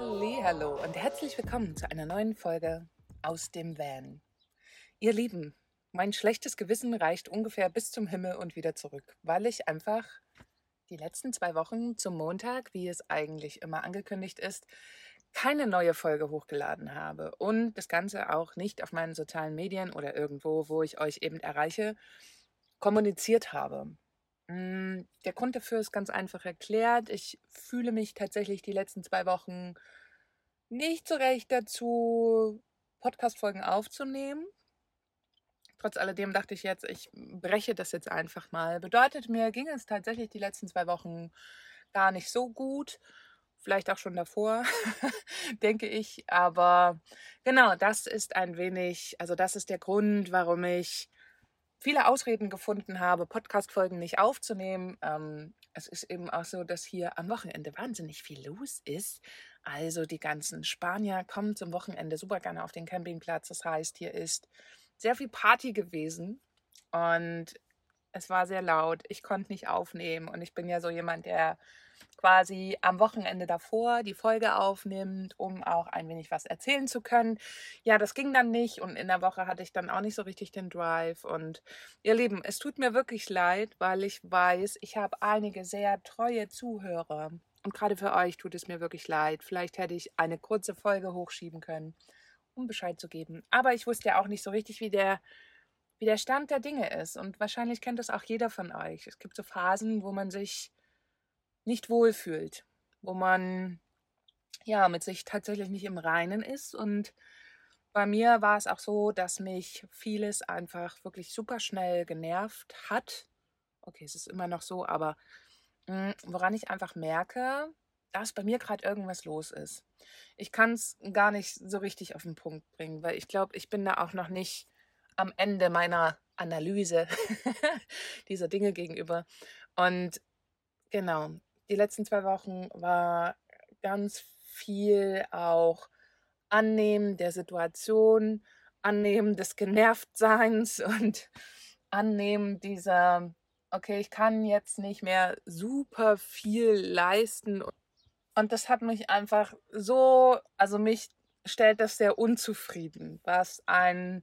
Hallo und herzlich willkommen zu einer neuen Folge aus dem Van. Ihr Lieben, mein schlechtes Gewissen reicht ungefähr bis zum Himmel und wieder zurück, weil ich einfach die letzten zwei Wochen zum Montag, wie es eigentlich immer angekündigt ist, keine neue Folge hochgeladen habe und das Ganze auch nicht auf meinen sozialen Medien oder irgendwo, wo ich euch eben erreiche, kommuniziert habe. Mm, der Grund dafür ist ganz einfach erklärt. Ich fühle mich tatsächlich die letzten zwei Wochen nicht so recht dazu, Podcast-Folgen aufzunehmen. Trotz alledem dachte ich jetzt, ich breche das jetzt einfach mal. Bedeutet mir, ging es tatsächlich die letzten zwei Wochen gar nicht so gut. Vielleicht auch schon davor, denke ich. Aber genau, das ist ein wenig, also das ist der Grund, warum ich viele Ausreden gefunden habe, Podcast-Folgen nicht aufzunehmen. Ähm, es ist eben auch so, dass hier am Wochenende wahnsinnig viel los ist. Also die ganzen Spanier kommen zum Wochenende super gerne auf den Campingplatz. Das heißt, hier ist sehr viel Party gewesen und es war sehr laut. Ich konnte nicht aufnehmen und ich bin ja so jemand, der quasi am Wochenende davor die Folge aufnimmt, um auch ein wenig was erzählen zu können. Ja, das ging dann nicht und in der Woche hatte ich dann auch nicht so richtig den Drive. Und ihr Lieben, es tut mir wirklich leid, weil ich weiß, ich habe einige sehr treue Zuhörer. Und gerade für euch tut es mir wirklich leid. Vielleicht hätte ich eine kurze Folge hochschieben können, um Bescheid zu geben. Aber ich wusste ja auch nicht so richtig, wie der wie der Stand der Dinge ist. Und wahrscheinlich kennt das auch jeder von euch. Es gibt so Phasen, wo man sich nicht wohlfühlt, wo man ja mit sich tatsächlich nicht im Reinen ist. Und bei mir war es auch so, dass mich vieles einfach wirklich super schnell genervt hat. Okay, es ist immer noch so, aber mh, hm, woran ich einfach merke, dass bei mir gerade irgendwas los ist. Ich kann es gar nicht so richtig auf den Punkt bringen, weil ich glaube, ich bin da auch noch nicht am Ende meiner Analyse dieser Dinge gegenüber. Und genau, die letzten zwei Wochen war ganz viel auch Annehmen der Situation, Annehmen des Genervtseins und Annehmen dieser, okay, ich kann jetzt nicht mehr super viel leisten. Und das hat mich einfach so, also mich stellt das sehr unzufrieden, was ein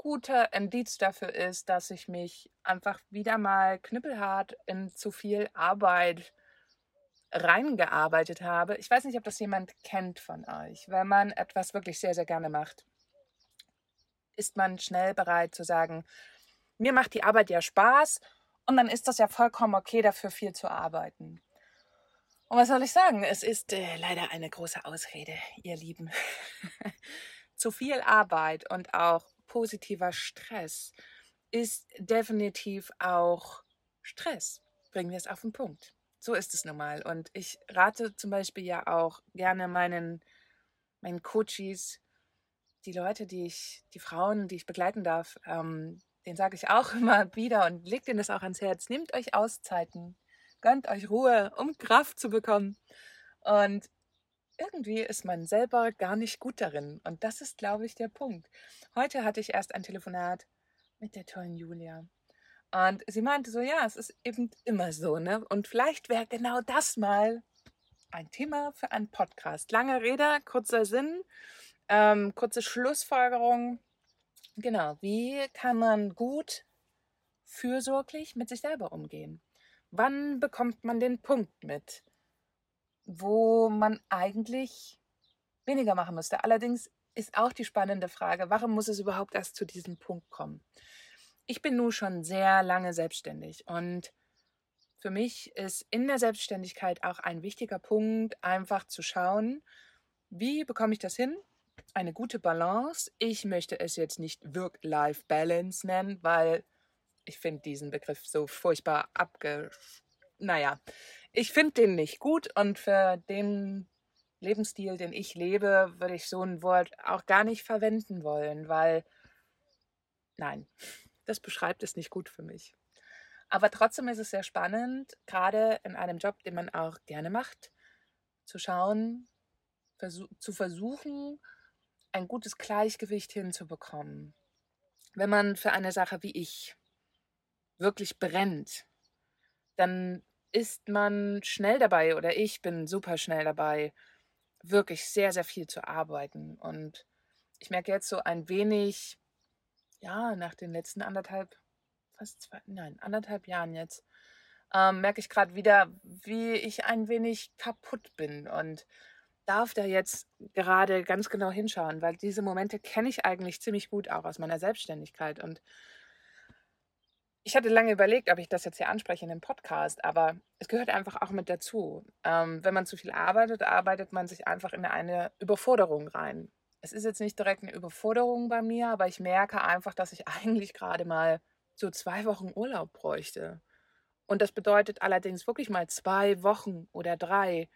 guter Indiz dafür ist, dass ich mich einfach wieder mal knüppelhart in zu viel Arbeit reingearbeitet habe. Ich weiß nicht, ob das jemand kennt von euch. Wenn man etwas wirklich sehr, sehr gerne macht, ist man schnell bereit zu sagen, mir macht die Arbeit ja Spaß und dann ist das ja vollkommen okay, dafür viel zu arbeiten. Und was soll ich sagen? Es ist äh, leider eine große Ausrede, ihr Lieben. zu viel Arbeit und auch positiver Stress ist definitiv auch Stress. Bringen wir es auf den Punkt so ist es nun mal. Und ich rate zum Beispiel ja auch gerne meinen, meinen Coaches, die Leute, die ich, die Frauen, die ich begleiten darf, ähm, den sage ich auch immer wieder und legt ihnen das auch ans Herz. Nehmt euch Auszeiten, gönnt euch Ruhe, um Kraft zu bekommen. Und irgendwie ist man selber gar nicht gut darin. Und das ist, glaube ich, der Punkt. Heute hatte ich erst ein Telefonat mit der tollen Julia. Und sie meinte so, ja, es ist eben immer so, ne? Und vielleicht wäre genau das mal ein Thema für einen Podcast. Lange Rede, kurzer Sinn, ähm, kurze Schlussfolgerung. Genau, wie kann man gut fürsorglich mit sich selber umgehen? Wann bekommt man den Punkt mit, wo man eigentlich weniger machen müsste? Allerdings ist auch die spannende Frage, warum muss es überhaupt erst zu diesem Punkt kommen? ich bin nun schon sehr lange selbstständig und für mich ist in der Selbstständigkeit auch ein wichtiger Punkt, einfach zu schauen, wie bekomme ich das hin? Eine gute Balance. Ich möchte es jetzt nicht Work-Life-Balance nennen, weil ich finde diesen Begriff so furchtbar abge... Naja, ich finde den nicht gut und für den Lebensstil, den ich lebe, würde ich so ein Wort auch gar nicht verwenden wollen, weil nein, das beschreibt es nicht gut für mich. Aber trotzdem ist es sehr spannend, gerade in einem Job, den man auch gerne macht, zu schauen, zu versuchen, ein gutes Gleichgewicht hinzubekommen. Wenn man für eine Sache wie ich wirklich brennt, dann ist man schnell dabei oder ich bin super schnell dabei, wirklich sehr, sehr viel zu arbeiten. Und ich merke jetzt so ein wenig, ja, nach den letzten anderthalb, fast zwei, nein, anderthalb Jahren jetzt, ähm, merke ich gerade wieder, wie ich ein wenig kaputt bin und darf da jetzt gerade ganz genau hinschauen, weil diese Momente kenne ich eigentlich ziemlich gut auch aus meiner Selbstständigkeit. Und ich hatte lange überlegt, ob ich das jetzt hier anspreche in dem Podcast, aber es gehört einfach auch mit dazu. Ähm, wenn man zu viel arbeitet, arbeitet man sich einfach in eine Überforderung rein. Es ist jetzt nicht direkt eine Überforderung bei mir, aber ich merke einfach, dass ich eigentlich gerade mal so zwei Wochen Urlaub bräuchte. Und das bedeutet allerdings wirklich mal zwei Wochen oder drei,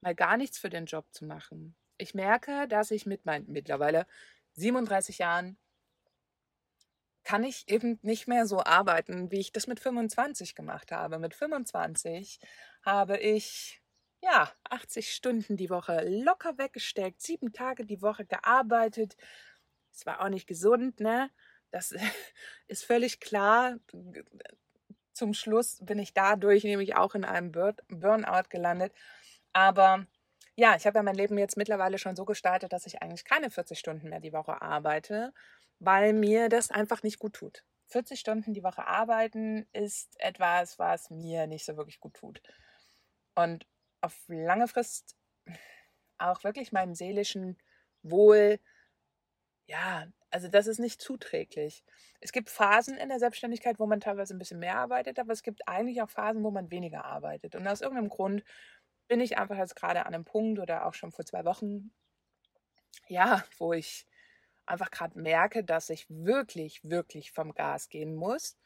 mal gar nichts für den Job zu machen. Ich merke, dass ich mit meinen mittlerweile 37 Jahren kann ich eben nicht mehr so arbeiten, wie ich das mit 25 gemacht habe. Mit 25 habe ich ja 80 Stunden die Woche locker weggesteckt, sieben Tage die Woche gearbeitet. Es war auch nicht gesund, ne? Das ist völlig klar zum Schluss bin ich dadurch nämlich auch in einem Burnout gelandet. Aber ja, ich habe ja mein Leben jetzt mittlerweile schon so gestaltet, dass ich eigentlich keine 40 Stunden mehr die Woche arbeite, weil mir das einfach nicht gut tut. 40 Stunden die Woche arbeiten ist etwas, was mir nicht so wirklich gut tut. Und auf lange Frist auch wirklich meinem seelischen Wohl, ja, also das ist nicht zuträglich. Es gibt Phasen in der Selbstständigkeit, wo man teilweise ein bisschen mehr arbeitet, aber es gibt eigentlich auch Phasen, wo man weniger arbeitet. Und aus irgendeinem Grund bin ich einfach jetzt gerade an einem Punkt oder auch schon vor zwei Wochen, ja, wo ich einfach gerade merke, dass ich wirklich, wirklich vom Gas gehen muss,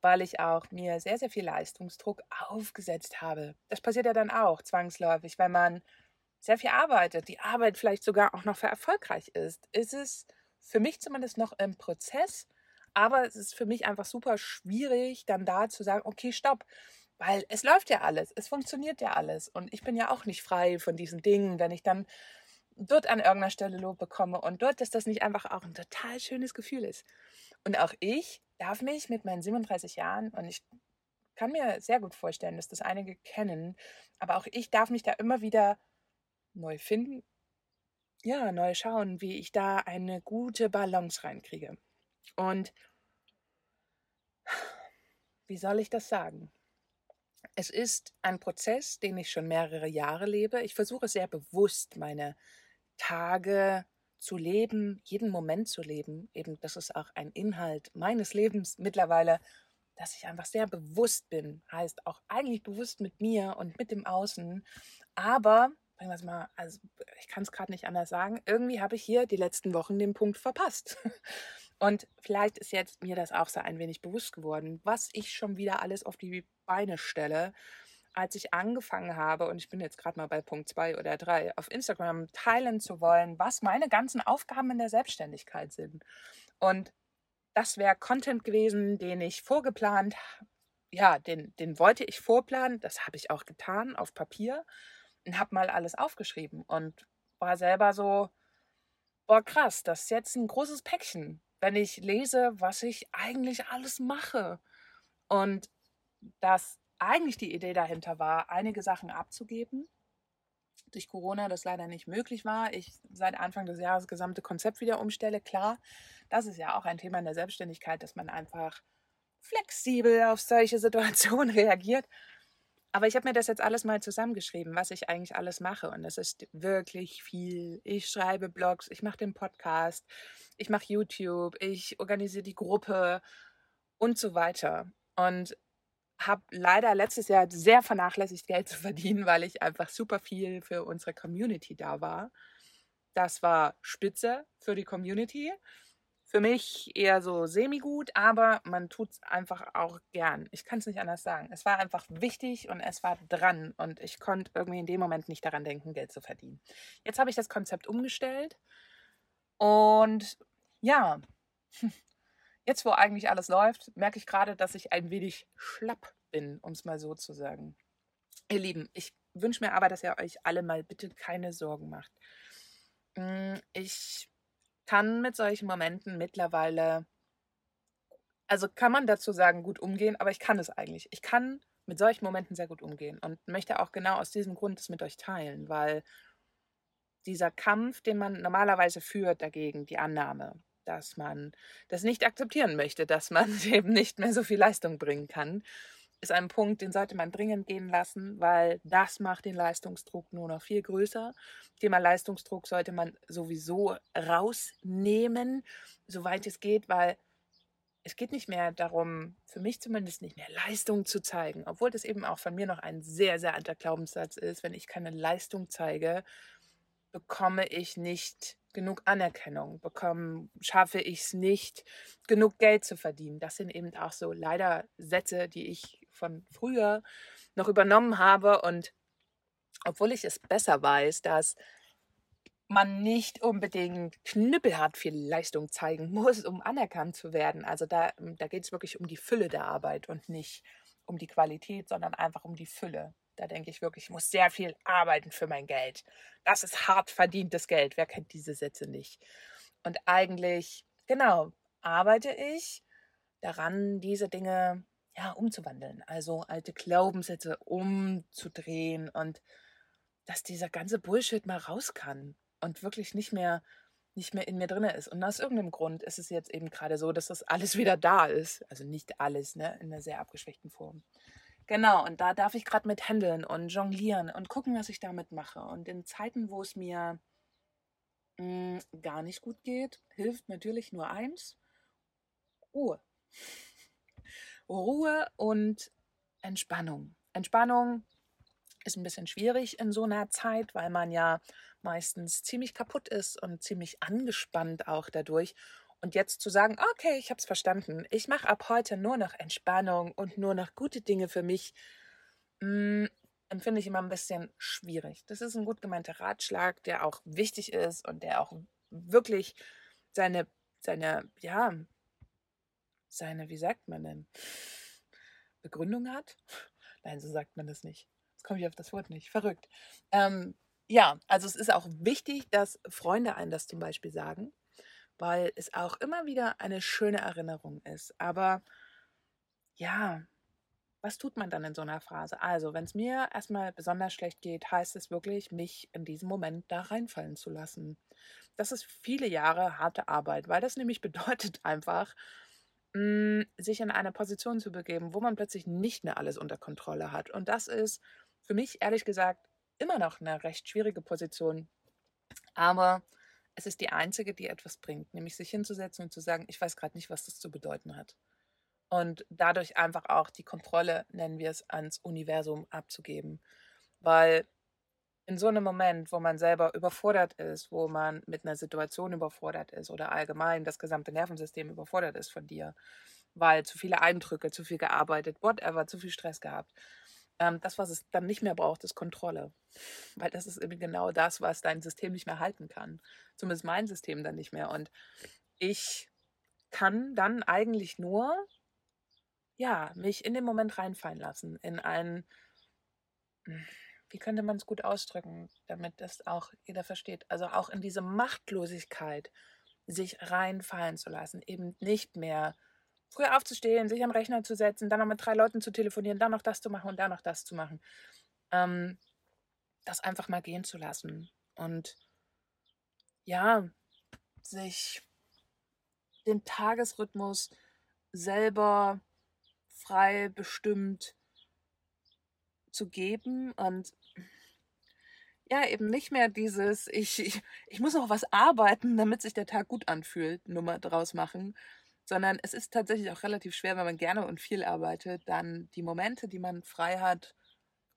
weil ich auch mir sehr, sehr viel Leistungsdruck aufgesetzt habe. Das passiert ja dann auch zwangsläufig, wenn man sehr viel arbeitet, die Arbeit vielleicht sogar auch noch für erfolgreich ist, ist es für mich zumindest noch im Prozess, aber es ist für mich einfach super schwierig, dann da zu sagen, okay, stopp, weil es läuft ja alles, es funktioniert ja alles und ich bin ja auch nicht frei von diesen Dingen, wenn ich dann dort an irgendeiner Stelle Lob bekomme und dort, dass das nicht einfach auch ein total schönes Gefühl ist. Und auch ich darf mich mit meinen 37 Jahren und ich kann mir sehr gut vorstellen, dass das einige kennen, aber auch ich darf mich da immer wieder neu finden ja, neu schauen, wie ich da eine gute Balance reinkriege. Und wie soll ich das sagen? Es ist ein Prozess, den ich schon mehrere Jahre lebe. Ich versuche sehr bewusst meine Tage zu leben, jeden Moment zu leben. Eben, das ist auch ein Inhalt meines Lebens mittlerweile, dass ich einfach sehr bewusst bin. Heißt auch eigentlich bewusst mit mir und mit dem Außen. Aber bringen wir es mal, also ich kann es gerade nicht anders sagen, irgendwie habe ich hier die letzten Wochen den Punkt verpasst. Und vielleicht ist jetzt mir das auch so ein wenig bewusst geworden, was ich schon wieder alles auf die Beine stelle, als ich angefangen habe, und ich bin jetzt gerade mal bei Punkt 2 oder 3, auf Instagram teilen zu wollen, was meine ganzen Aufgaben in der Selbstständigkeit sind. Und das wäre Content gewesen, den ich vorgeplant, ja, den, den wollte ich vorplanen, das habe ich auch getan auf Papier und habe mal alles aufgeschrieben und war selber so, boah, krass, das ist jetzt ein großes Päckchen, wenn ich lese, was ich eigentlich alles mache. Und dass eigentlich die Idee dahinter war, einige Sachen abzugeben. Durch Corona das leider nicht möglich war. Ich seit Anfang des Jahres das gesamte Konzept wieder umstelle. Klar, das ist ja auch ein Thema in der Selbstständigkeit, dass man einfach flexibel auf solche Situationen reagiert. Aber ich habe mir das jetzt alles mal zusammengeschrieben, was ich eigentlich alles mache. Und das ist wirklich viel. Ich schreibe Blogs, ich mache den Podcast, ich mache YouTube, ich organisiere die Gruppe und so weiter. Und habe leider letztes Jahr sehr vernachlässigt, Geld zu verdienen, weil ich einfach super viel für unsere Community da war. Das war spitze für die Community. Für mich eher so semi-gut, aber man tut es einfach auch gern. Ich kann es nicht anders sagen. Es war einfach wichtig und es war dran und ich konnte irgendwie in dem Moment nicht daran denken, Geld zu verdienen. Jetzt habe ich das Konzept umgestellt und ja, jetzt wo eigentlich alles läuft, merke ich gerade, dass ich ein wenig schlapp bin, um es mal so zu sagen. Ihr Lieben, ich wünsche mir aber, dass ihr euch alle mal bitte keine Sorgen macht. Hm, ich kann mit solchen Momenten mittlerweile, also kann man dazu sagen, gut umgehen, aber ich kann es eigentlich. Ich kann mit solchen Momenten sehr gut umgehen und möchte auch genau aus diesem Grund es mit euch teilen, weil dieser Kampf, den man normalerweise führt dagegen, die Annahme, dass man das nicht akzeptieren möchte, dass man eben nicht mehr so viel Leistung bringen kann, ist ein Punkt, den sollte man dringend gehen lassen, weil das macht den Leistungsdruck nur noch viel größer. Thema Leistungsdruck sollte man sowieso rausnehmen, soweit es geht, weil es geht nicht mehr darum, für mich zumindest nicht mehr Leistung zu zeigen, obwohl das eben auch von mir noch ein sehr, sehr alter Glaubenssatz ist. Wenn ich keine Leistung zeige, bekomme ich nicht genug Anerkennung, bekomme, schaffe ich es nicht, genug Geld zu verdienen. Das sind eben auch so leider Sätze, die ich von früher noch übernommen habe. Und obwohl ich es besser weiß, dass man nicht unbedingt knüppelhart viel Leistung zeigen muss, um anerkannt zu werden. Also da, da geht es wirklich um die Fülle der Arbeit und nicht um die Qualität, sondern einfach um die Fülle. Da denke ich wirklich, ich muss sehr viel arbeiten für mein Geld. Das ist hart verdientes Geld. Wer kennt diese Sätze nicht? Und eigentlich, genau, arbeite ich daran, diese Dinge ja, umzuwandeln, also alte Glaubenssätze umzudrehen und dass dieser ganze Bullshit mal raus kann und wirklich nicht mehr nicht mehr in mir drin ist. Und aus irgendeinem Grund ist es jetzt eben gerade so, dass das alles wieder da ist. Also nicht alles, ne, in einer sehr abgeschwächten Form. Genau, und da darf ich gerade mit händeln und jonglieren und gucken, was ich damit mache. Und in Zeiten, wo es mir mh, hm, gar nicht gut geht, hilft natürlich nur eins: Ruhe. Ruhe und Entspannung. Entspannung ist ein bisschen schwierig in so einer Zeit, weil man ja meistens ziemlich kaputt ist und ziemlich angespannt auch dadurch. Und jetzt zu sagen, okay, ich habe es verstanden, ich mache ab heute nur noch Entspannung und nur noch gute Dinge für mich, mh, mm, empfinde ich immer ein bisschen schwierig. Das ist ein gut gemeinter Ratschlag, der auch wichtig ist und der auch wirklich seine, seine, ja, seine, wie sagt man denn, Begründung hat. Nein, so sagt man das nicht. Jetzt komme ich auf das Wort nicht. Verrückt. Ähm, ja, also es ist auch wichtig, dass Freunde einen das zum Beispiel sagen, weil es auch immer wieder eine schöne Erinnerung ist. Aber ja, was tut man dann in so einer Phase? Also, wenn es mir erstmal besonders schlecht geht, heißt es wirklich, mich in diesem Moment da reinfallen zu lassen. Das ist viele Jahre harte Arbeit, weil das nämlich bedeutet einfach, hm, sich in eine Position zu begeben, wo man plötzlich nicht mehr alles unter Kontrolle hat. Und das ist für mich ehrlich gesagt immer noch eine recht schwierige Position. Aber es ist die einzige, die etwas bringt, nämlich sich hinzusetzen und zu sagen, ich weiß gerade nicht, was das zu bedeuten hat. Und dadurch einfach auch die Kontrolle, nennen wir es, ans Universum abzugeben. Weil in so einem Moment, wo man selber überfordert ist, wo man mit einer Situation überfordert ist oder allgemein das gesamte Nervensystem überfordert ist von dir, weil zu viele Eindrücke, zu viel gearbeitet, whatever, zu viel Stress gehabt. Ähm, das, was es dann nicht mehr braucht, ist Kontrolle. Weil das ist eben genau das, was dein System nicht mehr halten kann. Zumindest mein System dann nicht mehr. Und ich kann dann eigentlich nur, ja, mich in den Moment reinfallen lassen, in einen wie könnte man es gut ausdrücken, damit das auch jeder versteht? Also auch in diese Machtlosigkeit sich reinfallen zu lassen, eben nicht mehr früher aufzustehen, sich am Rechner zu setzen, dann noch mit drei Leuten zu telefonieren, dann noch das zu machen und dann noch das zu machen. Ähm, das einfach mal gehen zu lassen und ja, sich den Tagesrhythmus selber frei bestimmt zu geben und ja, eben nicht mehr dieses, ich, ich, ich muss noch was arbeiten, damit sich der Tag gut anfühlt, Nummer draus machen, sondern es ist tatsächlich auch relativ schwer, wenn man gerne und viel arbeitet, dann die Momente, die man frei hat,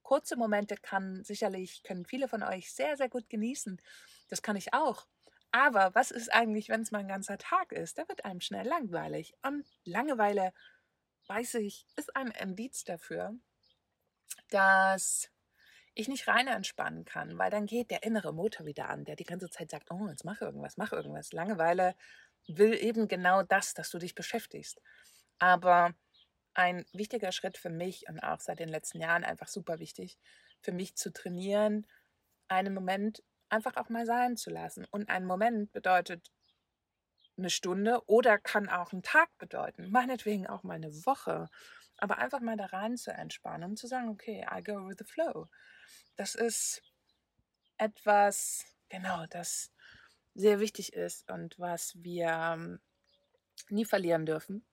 kurze Momente kann sicherlich, können viele von euch sehr, sehr gut genießen. Das kann ich auch. Aber was ist eigentlich, wenn es mal ein ganzer Tag ist? Da wird einem schnell langweilig. Und Langeweile, weiß ich, ist ein Indiz dafür, dass ich nicht rein entspannen kann, weil dann geht der innere Motor wieder an, der die ganze Zeit sagt, oh, jetzt mach irgendwas, mach irgendwas. Langeweile will eben genau das, dass du dich beschäftigst. Aber ein wichtiger Schritt für mich und auch seit den letzten Jahren einfach super wichtig, für mich zu trainieren, einen Moment einfach auch mal sein zu lassen. Und ein Moment bedeutet eine Stunde oder kann auch ein Tag bedeuten, meinetwegen auch mal eine Woche aber einfach mal da rein zu entspannen und zu sagen, okay, I go with the flow. Das ist etwas, genau, das sehr wichtig ist und was wir ähm, nie verlieren dürfen.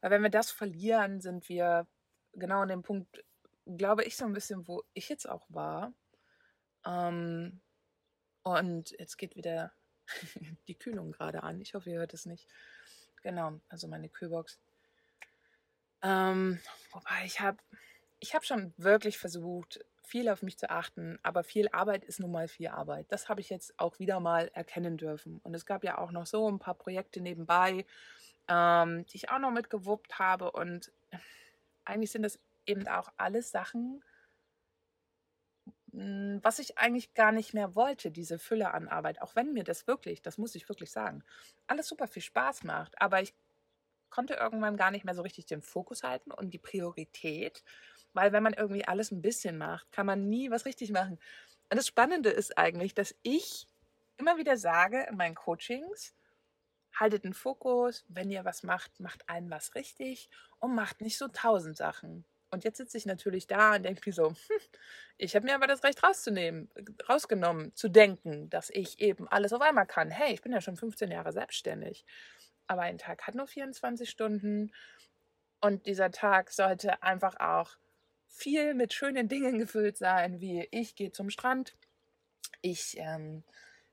Weil wenn wir das verlieren, sind wir genau an dem Punkt, glaube ich, so ein bisschen, wo ich jetzt auch war. Ähm, und jetzt geht wieder die Kühlung gerade an. Ich hoffe, ihr hört es nicht. Genau, also meine Kühlbox. Ähm, wobei ich habe ich hab schon wirklich versucht, viel auf mich zu achten, aber viel Arbeit ist nun mal viel Arbeit. Das habe ich jetzt auch wieder mal erkennen dürfen. Und es gab ja auch noch so ein paar Projekte nebenbei, ähm, die ich auch noch mitgewuppt habe. Und eigentlich sind das eben auch alles Sachen, hm, was ich eigentlich gar nicht mehr wollte, diese Fülle an Arbeit, auch wenn mir das wirklich, das muss ich wirklich sagen, alles super viel Spaß macht, aber ich konnte irgendwann gar nicht mehr so richtig den Fokus halten und die Priorität, weil wenn man irgendwie alles ein bisschen macht, kann man nie was richtig machen. Und das Spannende ist eigentlich, dass ich immer wieder sage in meinen Coachings, haltet den Fokus, wenn ihr was macht, macht einen was richtig und macht nicht so tausend Sachen. Und jetzt sitze ich natürlich da und denke mir so, hm, ich habe mir aber das Recht rauszunehmen, rausgenommen, zu denken, dass ich eben alles auf einmal kann. Hey, ich bin ja schon 15 Jahre selbstständig. Aber ein Tag hat nur 24 Stunden und dieser Tag sollte einfach auch viel mit schönen Dingen gefüllt sein, wie ich gehe zum Strand, ich ähm,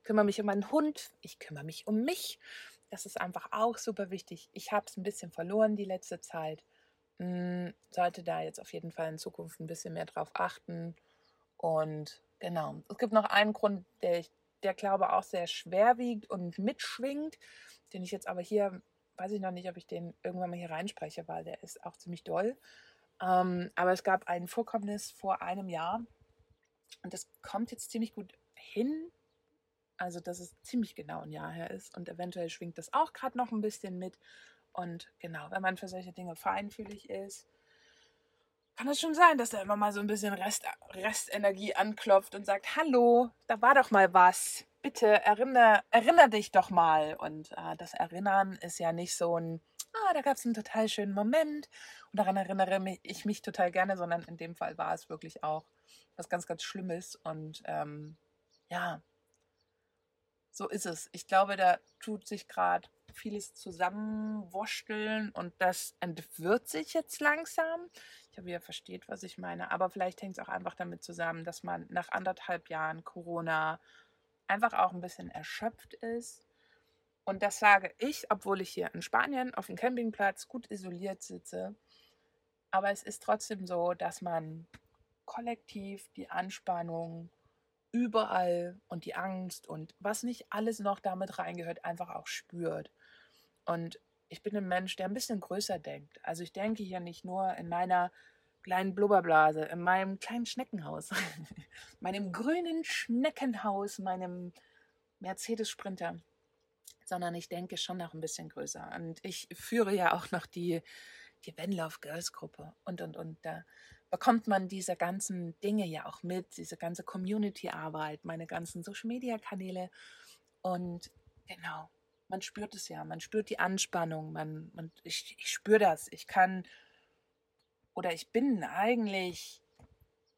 kümmere mich um meinen Hund, ich kümmere mich um mich. Das ist einfach auch super wichtig. Ich habe es ein bisschen verloren die letzte Zeit hm, sollte da jetzt auf jeden Fall in Zukunft ein bisschen mehr drauf achten. Und genau, es gibt noch einen Grund, der, ich, der glaube auch sehr schwer wiegt und mitschwingt, den ich jetzt aber hier, weiß ich noch nicht, ob ich den irgendwann mal hier reinspreche, weil der ist auch ziemlich doll. Ähm, aber es gab ein Vorkommnis vor einem Jahr und das kommt jetzt ziemlich gut hin. Also, dass es ziemlich genau ein Jahr her ist und eventuell schwingt das auch gerade noch ein bisschen mit. Und genau, wenn man für solche Dinge feinfühlig ist, kann es schon sein, dass da immer mal so ein bisschen Rest, Restenergie anklopft und sagt, hallo, da war doch mal was. Bitte erinnere, erinnere dich doch mal. Und äh, das Erinnern ist ja nicht so ein, ah, da gab es einen total schönen Moment und daran erinnere ich mich total gerne, sondern in dem Fall war es wirklich auch was ganz, ganz Schlimmes. Und ähm, ja, so ist es. Ich glaube, da tut sich gerade vieles zusammenwurschteln und das entwirrt sich jetzt langsam. Ich habe, ihr versteht, was ich meine, aber vielleicht hängt es auch einfach damit zusammen, dass man nach anderthalb Jahren Corona einfach auch ein bisschen erschöpft ist. Und das sage ich, obwohl ich hier in Spanien auf dem Campingplatz gut isoliert sitze. Aber es ist trotzdem so, dass man kollektiv die Anspannung überall und die Angst und was nicht alles noch damit reingehört, einfach auch spürt. Und ich bin ein Mensch, der ein bisschen größer denkt. Also ich denke hier nicht nur in meiner kleinen Blubberblase, in meinem kleinen Schneckenhaus, meinem grünen Schneckenhaus, meinem Mercedes Sprinter, sondern ich denke schon noch ein bisschen größer. Und ich führe ja auch noch die, die When Love Girls Gruppe und, und, und. Da bekommt man diese ganzen Dinge ja auch mit, diese ganze Community-Arbeit, meine ganzen Social-Media-Kanäle. Und genau, man spürt es ja, man spürt die Anspannung, man, man, ich, ich spüre das. Ich kann oder ich bin eigentlich,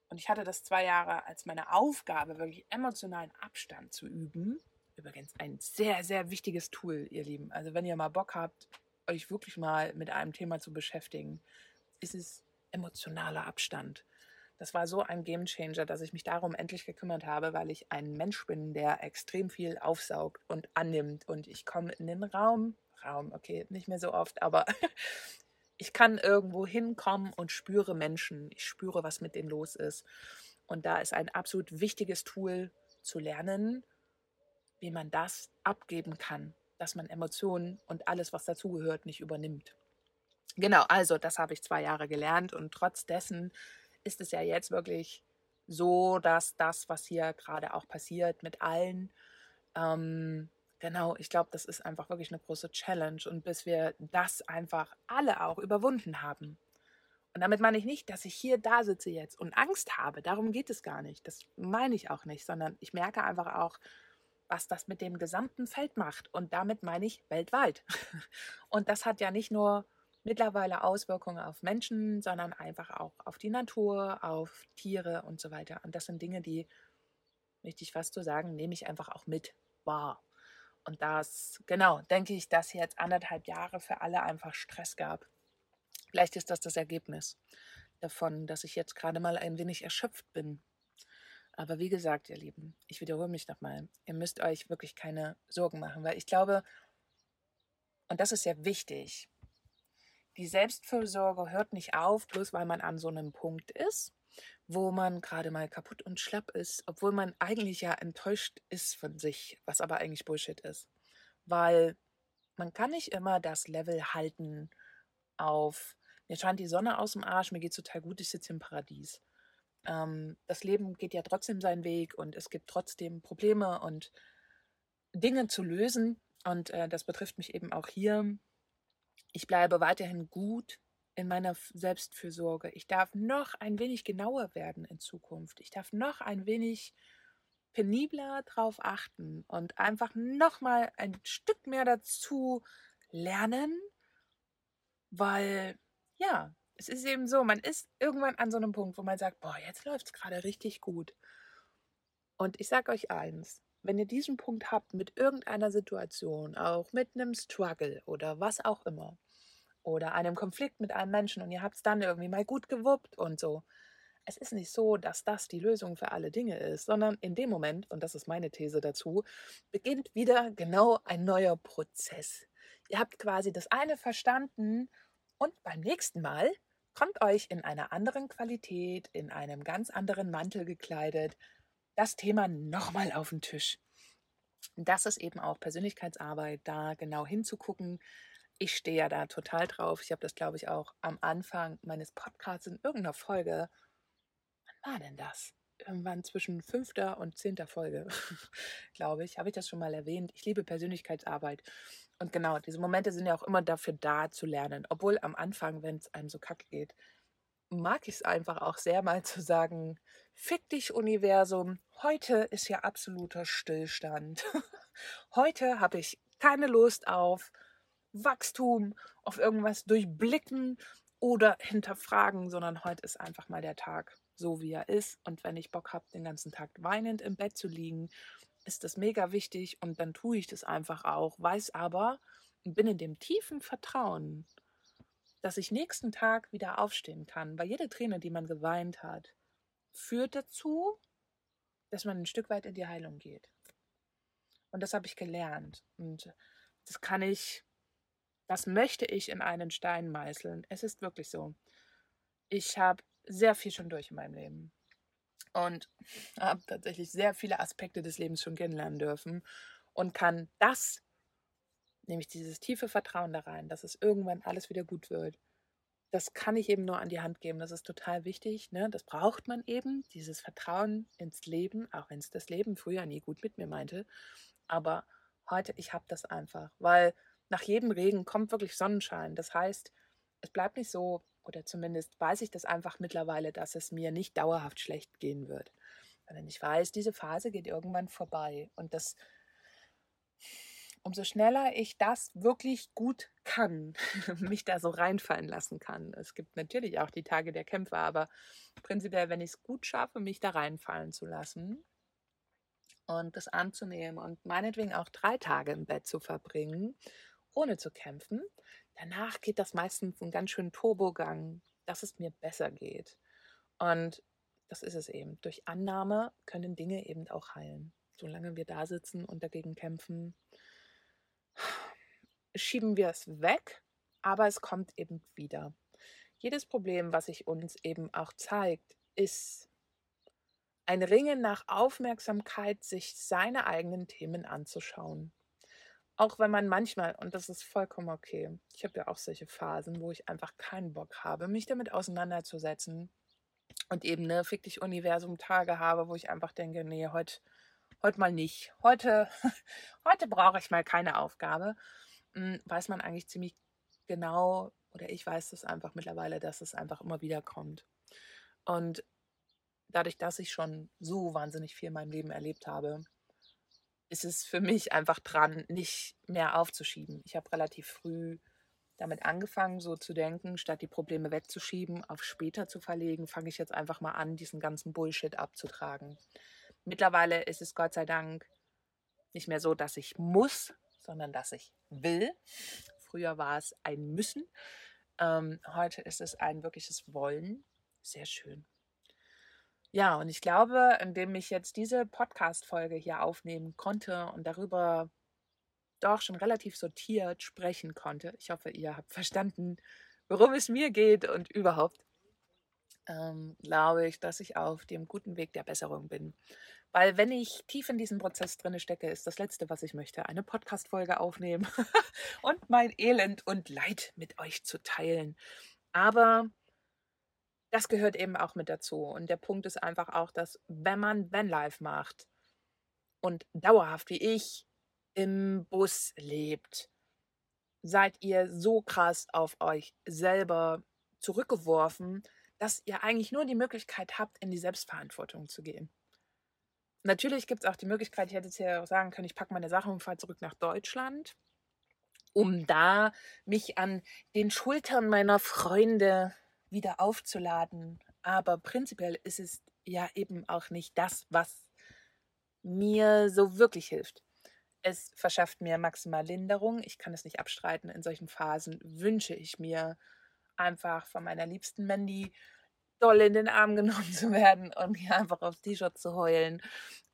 und ich hatte das zwei Jahre als meine Aufgabe, wirklich emotionalen Abstand zu üben. Übrigens ein sehr, sehr wichtiges Tool, ihr Lieben. Also wenn ihr mal Bock habt, euch wirklich mal mit einem Thema zu beschäftigen, ist es emotionaler Abstand. Das war so ein Gamechanger, dass ich mich darum endlich gekümmert habe, weil ich ein Mensch bin, der extrem viel aufsaugt und annimmt. Und ich komme in den Raum, Raum, okay, nicht mehr so oft, aber ich kann irgendwo hinkommen und spüre Menschen. Ich spüre, was mit denen los ist. Und da ist ein absolut wichtiges Tool zu lernen, wie man das abgeben kann, dass man Emotionen und alles, was dazugehört, nicht übernimmt. Genau, also das habe ich zwei Jahre gelernt und trotz dessen ist es ja jetzt wirklich so, dass das, was hier gerade auch passiert mit allen, ähm, genau, ich glaube, das ist einfach wirklich eine große Challenge und bis wir das einfach alle auch überwunden haben. Und damit meine ich nicht, dass ich hier da sitze jetzt und Angst habe. Darum geht es gar nicht. Das meine ich auch nicht, sondern ich merke einfach auch, was das mit dem gesamten Feld macht. Und damit meine ich weltweit. Und das hat ja nicht nur mittlerweile Auswirkungen auf Menschen, sondern einfach auch auf die Natur, auf Tiere und so weiter. Und das sind Dinge, die möchte ich fast so sagen, nehme ich einfach auch mit wahr. Und das, genau, denke ich, dass jetzt anderthalb Jahre für alle einfach Stress gab. Vielleicht ist das das Ergebnis davon, dass ich jetzt gerade mal ein wenig erschöpft bin. Aber wie gesagt, ihr Lieben, ich wiederhole mich nochmal, ihr müsst euch wirklich keine Sorgen machen, weil ich glaube, und das ist ja wichtig, die Selbstfürsorge hört nicht auf, bloß weil man an so einem Punkt ist, wo man gerade mal kaputt und schlapp ist, obwohl man eigentlich ja enttäuscht ist von sich, was aber eigentlich Bullshit ist. Weil man kann nicht immer das Level halten auf, mir scheint die Sonne aus dem Arsch, mir geht total gut, ich sitze im Paradies. Ähm, das Leben geht ja trotzdem seinen Weg und es gibt trotzdem Probleme und Dinge zu lösen. Und äh, das betrifft mich eben auch hier. Ich bleibe weiterhin gut in meiner Selbstfürsorge. Ich darf noch ein wenig genauer werden in Zukunft. Ich darf noch ein wenig penibler drauf achten und einfach noch mal ein Stück mehr dazu lernen, weil ja, es ist eben so, man ist irgendwann an so einem Punkt, wo man sagt, boah, jetzt läuft es gerade richtig gut. Und ich sage euch eins, wenn ihr diesen Punkt habt mit irgendeiner Situation, auch mit einem Struggle oder was auch immer, oder einem Konflikt mit einem Menschen und ihr habt es dann irgendwie mal gut gewuppt und so, es ist nicht so, dass das die Lösung für alle Dinge ist, sondern in dem Moment, und das ist meine These dazu, beginnt wieder genau ein neuer Prozess. Ihr habt quasi das eine verstanden und beim nächsten Mal kommt euch in einer anderen Qualität, in einem ganz anderen Mantel gekleidet, das Thema nochmal auf den Tisch. Das ist eben auch Persönlichkeitsarbeit, da genau hinzugucken. Ich stehe ja da total drauf. Ich habe das, glaube ich, auch am Anfang meines Podcasts in irgendeiner Folge. Wann war denn das? Irgendwann zwischen fünfter und zehnter Folge, glaube ich, habe ich das schon mal erwähnt. Ich liebe Persönlichkeitsarbeit. Und genau, diese Momente sind ja auch immer dafür da zu lernen. Obwohl am Anfang, wenn es einem so kacke geht, mag ich es einfach auch sehr mal zu sagen, fick dich Universum, heute ist ja absoluter Stillstand. heute habe ich keine Lust auf Wachstum, auf irgendwas durchblicken oder hinterfragen, sondern heute ist einfach mal der Tag so, wie er ist. Und wenn ich Bock habe, den ganzen Tag weinend im Bett zu liegen ist das mega wichtig und dann tue ich das einfach auch, weiß aber und bin in dem tiefen Vertrauen, dass ich nächsten Tag wieder aufstehen kann, weil jede Träne, die man geweint hat, führt dazu, dass man ein Stück weit in die Heilung geht. Und das habe ich gelernt. Und das kann ich, das möchte ich in einen Stein meißeln. Es ist wirklich so. Ich habe sehr viel schon durch in meinem Leben und habe tatsächlich sehr viele Aspekte des Lebens schon kennenlernen dürfen und kann das, nämlich dieses tiefe Vertrauen da rein, dass es irgendwann alles wieder gut wird, das kann ich eben nur an die Hand geben. Das ist total wichtig. Ne? Das braucht man eben, dieses Vertrauen ins Leben, auch wenn es das Leben früher nie gut mit mir meinte. Aber heute, ich habe das einfach, weil nach jedem Regen kommt wirklich Sonnenschein. Das heißt, es bleibt nicht so, oder zumindest weiß ich das einfach mittlerweile, dass es mir nicht dauerhaft schlecht gehen wird. Wenn ich weiß, diese Phase geht irgendwann vorbei und das umso schneller ich das wirklich gut kann, mich da so reinfallen lassen kann. Es gibt natürlich auch die Tage der Kämpfe, aber prinzipiell, wenn ich es gut schaffe, mich da reinfallen zu lassen und das anzunehmen und meinetwegen auch drei Tage im Bett zu verbringen, ohne zu kämpfen, danach geht das meistens einen ganz schönen Turbogang, dass es mir besser geht. Und das ist es eben. Durch Annahme können Dinge eben auch heilen. Solange wir da sitzen und dagegen kämpfen, schieben wir es weg, aber es kommt eben wieder. Jedes Problem, was sich uns eben auch zeigt, ist ein Ringen nach Aufmerksamkeit, sich seine eigenen Themen anzuschauen. Auch wenn man manchmal, und das ist vollkommen okay, ich habe ja auch solche Phasen, wo ich einfach keinen Bock habe, mich damit auseinanderzusetzen und eben eine Fick dich Universum Tage habe, wo ich einfach denke, nee, heute heute mal nicht. Heute, heute brauche ich mal keine Aufgabe. Hm, weiß man eigentlich ziemlich genau, oder ich weiß das einfach mittlerweile, dass es einfach immer wieder kommt. Und dadurch, dass ich schon so wahnsinnig viel in meinem Leben erlebt habe, ist es für mich einfach dran, nicht mehr aufzuschieben. Ich habe relativ früh damit angefangen, so zu denken, statt die Probleme wegzuschieben, auf später zu verlegen, fange ich jetzt einfach mal an, diesen ganzen Bullshit abzutragen. Mittlerweile ist es Gott sei Dank nicht mehr so, dass ich muss, sondern dass ich will. Früher war es ein Müssen. Ähm, heute ist es ein wirkliches Wollen. Sehr schön. Ja, und ich glaube, indem ich jetzt diese Podcast-Folge hier aufnehmen konnte und darüber doch schon relativ sortiert sprechen konnte, ich hoffe, ihr habt verstanden, worum es mir geht und überhaupt, ähm, glaube ich, dass ich auf dem guten Weg der Besserung bin. Weil wenn ich tief in diesem Prozess drin stecke, ist das Letzte, was ich möchte, eine Podcast-Folge aufnehmen und mein Elend und Leid mit euch zu teilen. Aber das gehört eben auch mit dazu. Und der Punkt ist einfach auch, dass wenn man Vanlife macht und dauerhaft wie ich im Bus lebt, seid ihr so krass auf euch selber zurückgeworfen, dass ihr eigentlich nur die Möglichkeit habt, in die Selbstverantwortung zu gehen. Natürlich gibt es auch die Möglichkeit, ich hätte jetzt ja auch sagen können, ich packe meine Sachen und fahre zurück nach Deutschland, um da mich an den Schultern meiner Freunde wieder aufzuladen. Aber prinzipiell ist es ja eben auch nicht das, was mir so wirklich hilft. Es verschafft mir maximal Linderung. Ich kann es nicht abstreiten. In solchen Phasen wünsche ich mir einfach von meiner liebsten Mandy doll in den Arm genommen zu werden und mir einfach aufs T-Shirt zu heulen.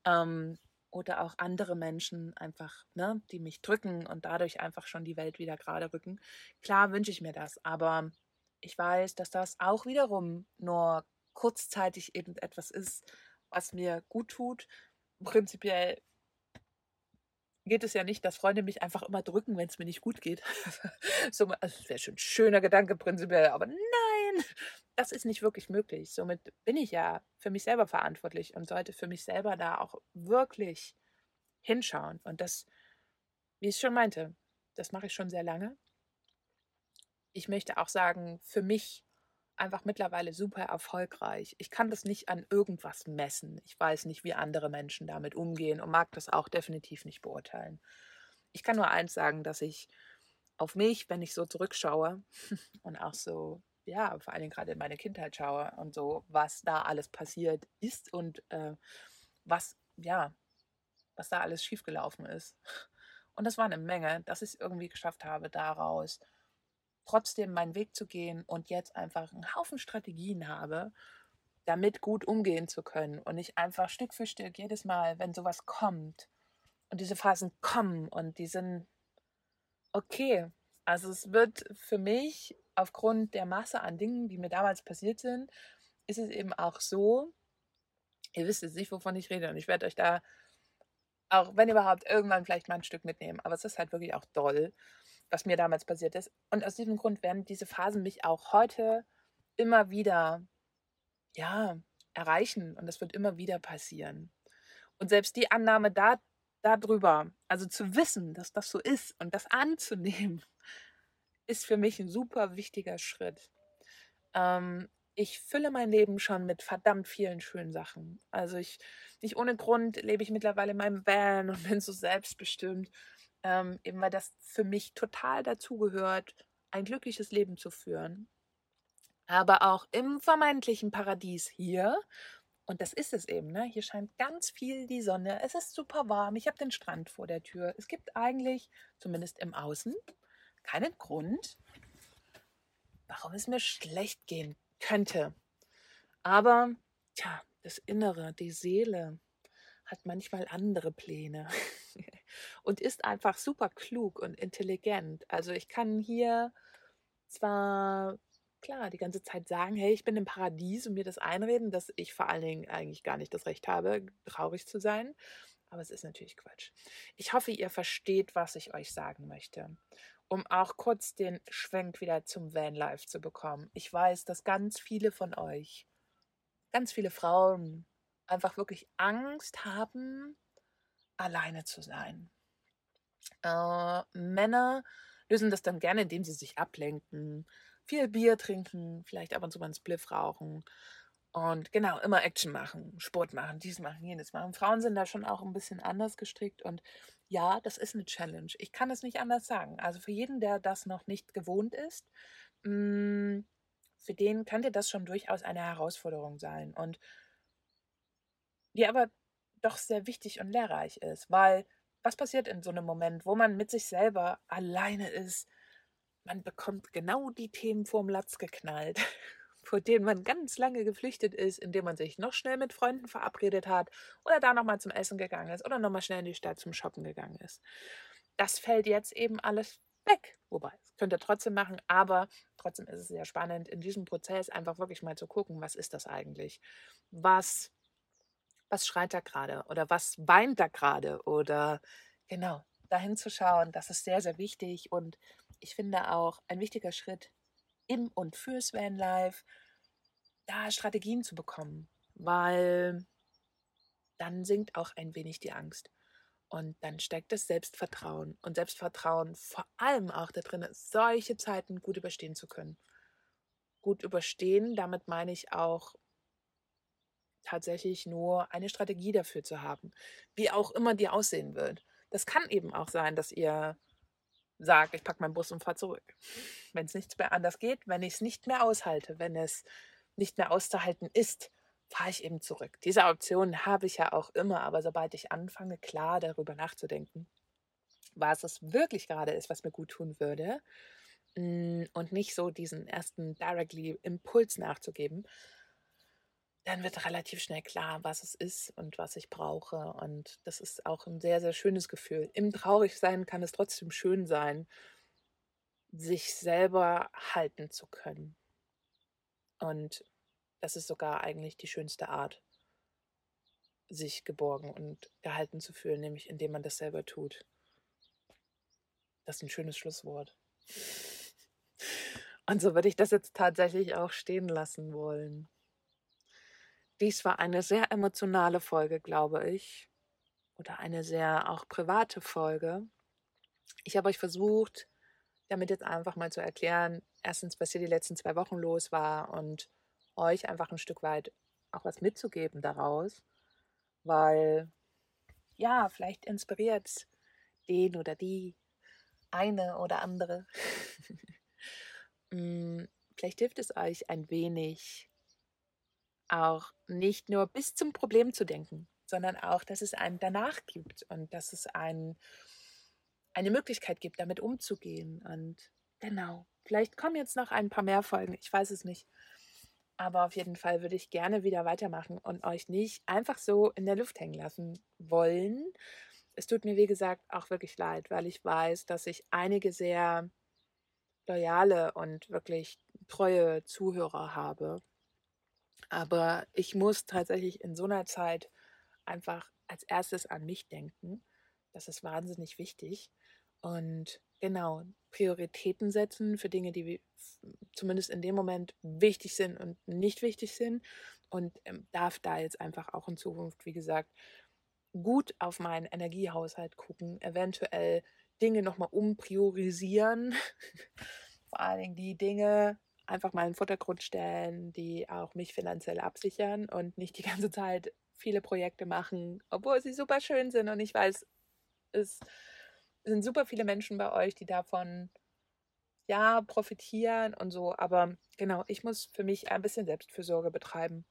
Ähm, oder auch andere Menschen einfach, ne, die mich drücken und dadurch einfach schon die Welt wieder gerade rücken. Klar wünsche ich mir das, aber ich weiß, dass das auch wiederum nur kurzzeitig eben etwas ist, was mir gut tut. Prinzipiell geht es ja nicht, dass Freunde mich einfach immer drücken, wenn es mir nicht gut geht. so, also, das wäre schon ein schöner Gedanke prinzipiell, aber nein, das ist nicht wirklich möglich. Somit bin ich ja für mich selber verantwortlich und sollte für mich selber da auch wirklich hinschauen. Und das, wie ich schon meinte, das mache ich schon sehr lange. Ich möchte auch sagen, für mich einfach mittlerweile super erfolgreich. Ich kann das nicht an irgendwas messen. Ich weiß nicht, wie andere Menschen damit umgehen und mag das auch definitiv nicht beurteilen. Ich kann nur eins sagen, dass ich auf mich, wenn ich so zurückschaue und auch so, ja, vor allem gerade in meine Kindheit schaue und so, was da alles passiert ist und äh, was, ja, was da alles schiefgelaufen ist. Und das war eine Menge, dass ich es irgendwie geschafft habe, daraus trotzdem meinen Weg zu gehen und jetzt einfach einen Haufen Strategien habe, damit gut umgehen zu können und nicht einfach Stück für Stück jedes Mal, wenn sowas kommt und diese Phasen kommen und die sind okay. Also es wird für mich aufgrund der Masse an Dingen, die mir damals passiert sind, ist es eben auch so, ihr wisst jetzt nicht, wovon ich rede und ich werde euch da auch, wenn überhaupt, irgendwann vielleicht mal ein Stück mitnehmen, aber es ist halt wirklich auch doll was mir damals passiert ist. Und aus diesem Grund werden diese Phasen mich auch heute immer wieder, ja, erreichen. Und das wird immer wieder passieren. Und selbst die Annahme da, darüber, also zu wissen, dass das so ist und das anzunehmen, ist für mich ein super wichtiger Schritt. Ähm, ich fülle mein Leben schon mit verdammt vielen schönen Sachen. Also ich, nicht ohne Grund lebe ich mittlerweile in meinem Van und bin so selbstbestimmt ähm, eben weil das für mich total dazugehört, ein glückliches Leben zu führen. Aber auch im vermeintlichen Paradies hier, und das ist es eben, ne? hier scheint ganz viel die Sonne, es ist super warm, ich habe den Strand vor der Tür. Es gibt eigentlich, zumindest im Außen, keinen Grund, warum es mir schlecht gehen könnte. Aber, tja, das Innere, die Seele hat manchmal andere Pläne. und ist einfach super klug und intelligent. Also ich kann hier zwar klar die ganze Zeit sagen, hey, ich bin im Paradies und mir das einreden, dass ich vor allen Dingen eigentlich gar nicht das Recht habe, traurig zu sein. Aber es ist natürlich Quatsch. Ich hoffe, ihr versteht, was ich euch sagen möchte. Um auch kurz den Schwenk wieder zum Vanlife zu bekommen. Ich weiß, dass ganz viele von euch, ganz viele Frauen einfach wirklich Angst haben, alleine zu sein. Äh, Männer lösen das dann gerne, indem sie sich ablenken, viel Bier trinken, vielleicht ab und zu mal einen Spliff rauchen und genau, immer Action machen, Sport machen, dies machen, jenes machen. Frauen sind da schon auch ein bisschen anders gestrickt und ja, das ist eine Challenge. Ich kann es nicht anders sagen. Also für jeden, der das noch nicht gewohnt ist, mh, mm, für den könnte das schon durchaus eine Herausforderung sein. Und wir aber doch sehr wichtig und lehrreich ist, weil was passiert in so einem Moment, wo man mit sich selber alleine ist? Man bekommt genau die Themen vorm Latz geknallt, vor denen man ganz lange geflüchtet ist, indem man sich noch schnell mit Freunden verabredet hat oder da nochmal zum Essen gegangen ist oder nochmal schnell in die Stadt zum Shoppen gegangen ist. Das fällt jetzt eben alles weg. Wobei, das könnt ihr trotzdem machen, aber trotzdem ist es sehr spannend, in diesem Prozess einfach wirklich mal zu gucken, was ist das eigentlich? Was, was schreit da gerade? Oder was weint da gerade? Oder genau, dahin zu schauen, das ist sehr, sehr wichtig und ich finde auch ein wichtiger Schritt im und fürs Vanlife, da Strategien zu bekommen, weil dann sinkt auch ein wenig die Angst. Und dann steckt das Selbstvertrauen. Und Selbstvertrauen vor allem auch da drin, solche Zeiten gut überstehen zu können. Gut überstehen, damit meine ich auch tatsächlich nur eine Strategie dafür zu haben. Wie auch immer die aussehen wird. Das kann eben auch sein, dass ihr sagt, ich packe meinen Bus und fahre zurück. Wenn es nichts mehr anders geht, wenn ich es nicht mehr aushalte, wenn es nicht mehr auszuhalten ist, fahre ich eben zurück. Diese Option habe ich ja auch immer, aber sobald ich anfange, klar darüber nachzudenken, was es wirklich gerade ist, was mir gut tun würde, mm, und nicht so diesen ersten directly Impuls nachzugeben, dann wird relativ schnell klar, was es ist und was ich brauche. Und das ist auch ein sehr, sehr schönes Gefühl. Im Traurigsein kann es trotzdem schön sein, sich selber halten zu können. Und das ist sogar eigentlich die schönste Art, sich geborgen und gehalten zu fühlen, nämlich indem man das selber tut. Das ist ein schönes Schlusswort. Und so würde ich das jetzt tatsächlich auch stehen lassen wollen. Dies war eine sehr emotionale Folge, glaube ich. Oder eine sehr auch private Folge. Ich habe euch versucht, damit jetzt einfach mal zu erklären, erstens, was hier die letzten zwei Wochen los war und euch einfach ein Stück weit auch was mitzugeben daraus, weil ja, vielleicht inspiriert es den oder die eine oder andere. Mm, vielleicht hilft es euch ein wenig auch nicht nur bis zum Problem zu denken, sondern auch, dass es einen danach gibt und dass es ein, eine Möglichkeit gibt, damit umzugehen. Und genau, vielleicht kommen jetzt noch ein paar mehr Folgen, ich weiß es nicht. Aber auf jeden Fall würde ich gerne wieder weitermachen und euch nicht einfach so in der Luft hängen lassen wollen. Es tut mir, wie gesagt, auch wirklich leid, weil ich weiß, dass ich einige sehr loyale und wirklich treue Zuhörer habe. Aber ich muss tatsächlich in so einer Zeit einfach als erstes an mich denken. Das ist wahnsinnig wichtig. Und genau, Prioritäten setzen für Dinge, die zumindest in dem Moment wichtig sind und nicht wichtig sind. Und ähm, darf da jetzt einfach auch in Zukunft, wie gesagt, gut auf meinen Energiehaushalt gucken, eventuell Dinge nochmal umpriorisieren. Vor allen Dingen die Dinge einfach mal in den Vordergrund stellen, die auch mich finanziell absichern und nicht die ganze Zeit viele Projekte machen, obwohl sie super schön sind. Und ich weiß, es sind super viele Menschen bei euch, die davon ja profitieren und so. Aber genau, ich muss für mich ein bisschen Selbstfürsorge betreiben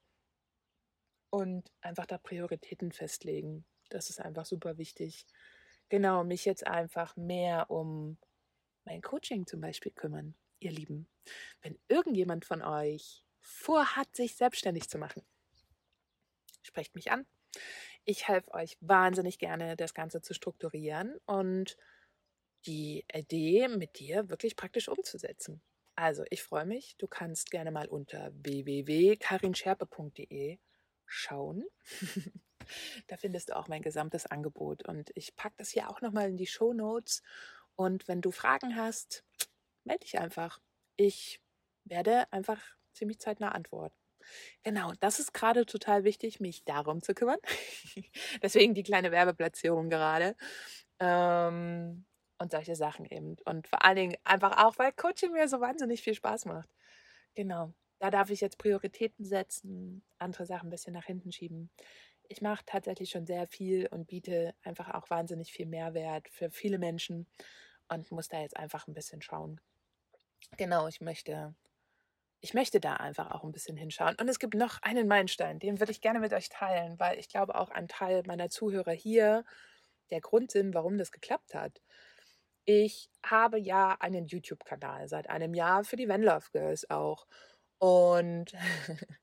und einfach da Prioritäten festlegen. Das ist einfach super wichtig. Genau, mich jetzt einfach mehr um mein Coaching zum Beispiel kümmern, ihr Lieben. Wenn irgendjemand von euch vorhat, sich selbstständig zu machen, sprecht mich an. Ich helfe euch wahnsinnig gerne, das Ganze zu strukturieren und die Idee mit dir wirklich praktisch umzusetzen. Also, ich freue mich. Du kannst gerne mal unter www.karinscherpe.de schauen. da findest du auch mein gesamtes Angebot. Und ich packe das hier auch nochmal in die Show Notes. Und wenn du Fragen hast, melde dich einfach. Ich werde einfach ziemlich zeitnah antworten. Genau, das ist gerade total wichtig, mich darum zu kümmern. Deswegen die kleine Werbeplatzierung gerade. Ähm, und solche Sachen eben. Und vor allen Dingen einfach auch, weil Coaching mir so wahnsinnig viel Spaß macht. Genau, da darf ich jetzt Prioritäten setzen, andere Sachen ein bisschen nach hinten schieben. Ich mache tatsächlich schon sehr viel und biete einfach auch wahnsinnig viel Mehrwert für viele Menschen und muss da jetzt einfach ein bisschen schauen. Genau, ich möchte ich möchte da einfach auch ein bisschen hinschauen. Und es gibt noch einen Meilenstein, den würde ich gerne mit euch teilen, weil ich glaube auch ein Teil meiner Zuhörer hier der Grund sind, warum das geklappt hat. Ich habe ja einen YouTube-Kanal seit einem Jahr für die Van Love Girls auch. Und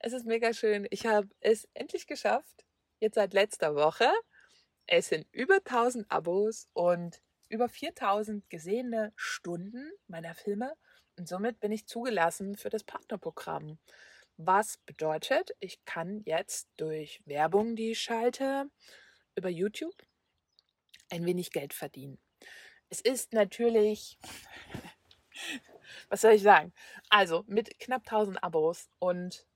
es ist mega schön. Ich habe es endlich geschafft, jetzt seit letzter Woche. Es sind über 1000 Abos und über 4000 gesehene Stunden meiner Filme und somit bin ich zugelassen für das Partnerprogramm. Was bedeutet, ich kann jetzt durch Werbung, die ich schalte, über YouTube ein wenig Geld verdienen. Es ist natürlich, was soll ich sagen? Also mit knapp 1000 Abos und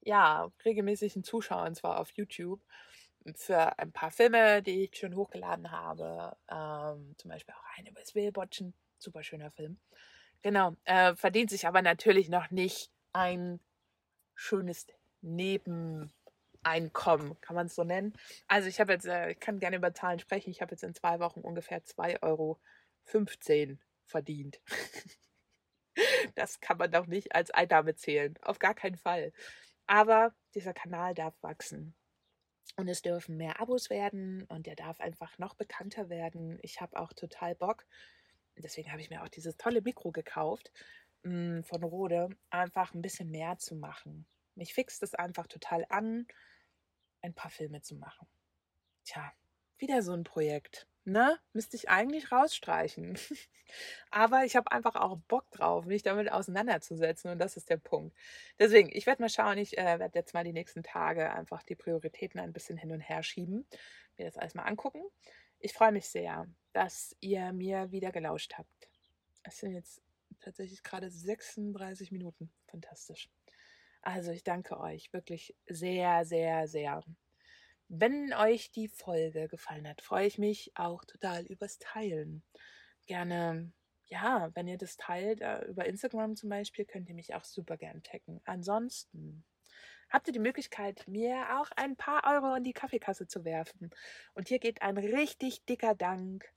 ja, regelmäßigen Zuschauern zwar auf YouTube für ein paar Filme, die ich schon hochgeladen habe, ähm, zum Beispiel auch eine über das Whale super schöner Film, Genau, äh, verdient sich aber natürlich noch nicht ein schönes Nebeneinkommen, kann man es so nennen. Also ich habe jetzt, äh, ich kann gerne über Zahlen sprechen, ich habe jetzt in zwei Wochen ungefähr 2,15 Euro verdient. das kann man doch nicht als Einnahme zählen, auf gar keinen Fall. Aber dieser Kanal darf wachsen. Und es dürfen mehr Abos werden und der darf einfach noch bekannter werden. Ich habe auch total Bock, deswegen habe ich mir auch dieses tolle Mikro gekauft mh, hm, von Rode, einfach ein bisschen mehr zu machen. Mich fixt es einfach total an, ein paar Filme zu machen. Tja, wieder so ein Projekt. Ne? Müsste ich eigentlich rausstreichen. Aber ich habe einfach auch Bock drauf, mich damit auseinanderzusetzen und das ist der Punkt. Deswegen, ich werde mal schauen, ich äh, werde jetzt mal die nächsten Tage einfach die Prioritäten ein bisschen hin und her schieben, mir das alles mal angucken. Ich freue mich sehr, dass ihr mir wieder gelauscht habt. Es sind jetzt tatsächlich gerade 36 Minuten. Fantastisch. Also ich danke euch wirklich sehr, sehr, sehr. Wenn euch die Folge gefallen hat, freue ich mich auch total übers Teilen. Gerne, ja, wenn ihr das teilt, äh, über Instagram zum Beispiel, könnt ihr mich auch super gern taggen. Ansonsten habt ihr die Möglichkeit, mir auch ein paar Euro in die Kaffeekasse zu werfen. Und hier geht ein richtig dicker Dank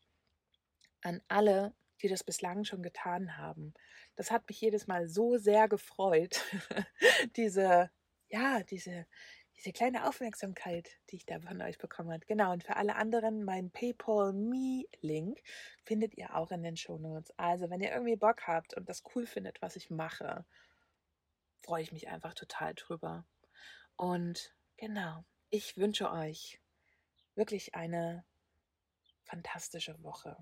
an alle, die das bislang schon getan haben. Das hat mich jedes Mal so sehr gefreut, diese, ja, diese, diese kleine Aufmerksamkeit, die ich da von euch bekommen habe. Genau, und für alle anderen, mein PayPal Me Link findet ihr auch in den Show Notes. Also, wenn ihr irgendwie Bock habt und das cool findet, was ich mache, freue ich mich einfach total drüber. Und genau, ich wünsche euch wirklich eine fantastische Woche.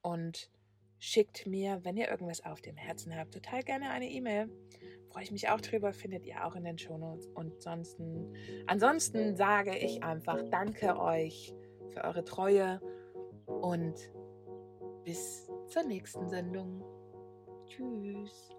Und schickt mir, wenn ihr irgendwas auf dem Herzen habt, total gerne eine E-Mail. Freue ich mich auch drüber, findet ihr auch in den Shownotes. Und ansonsten, ansonsten sage ich einfach Danke euch für eure Treue und bis zur nächsten Sendung. Tschüss.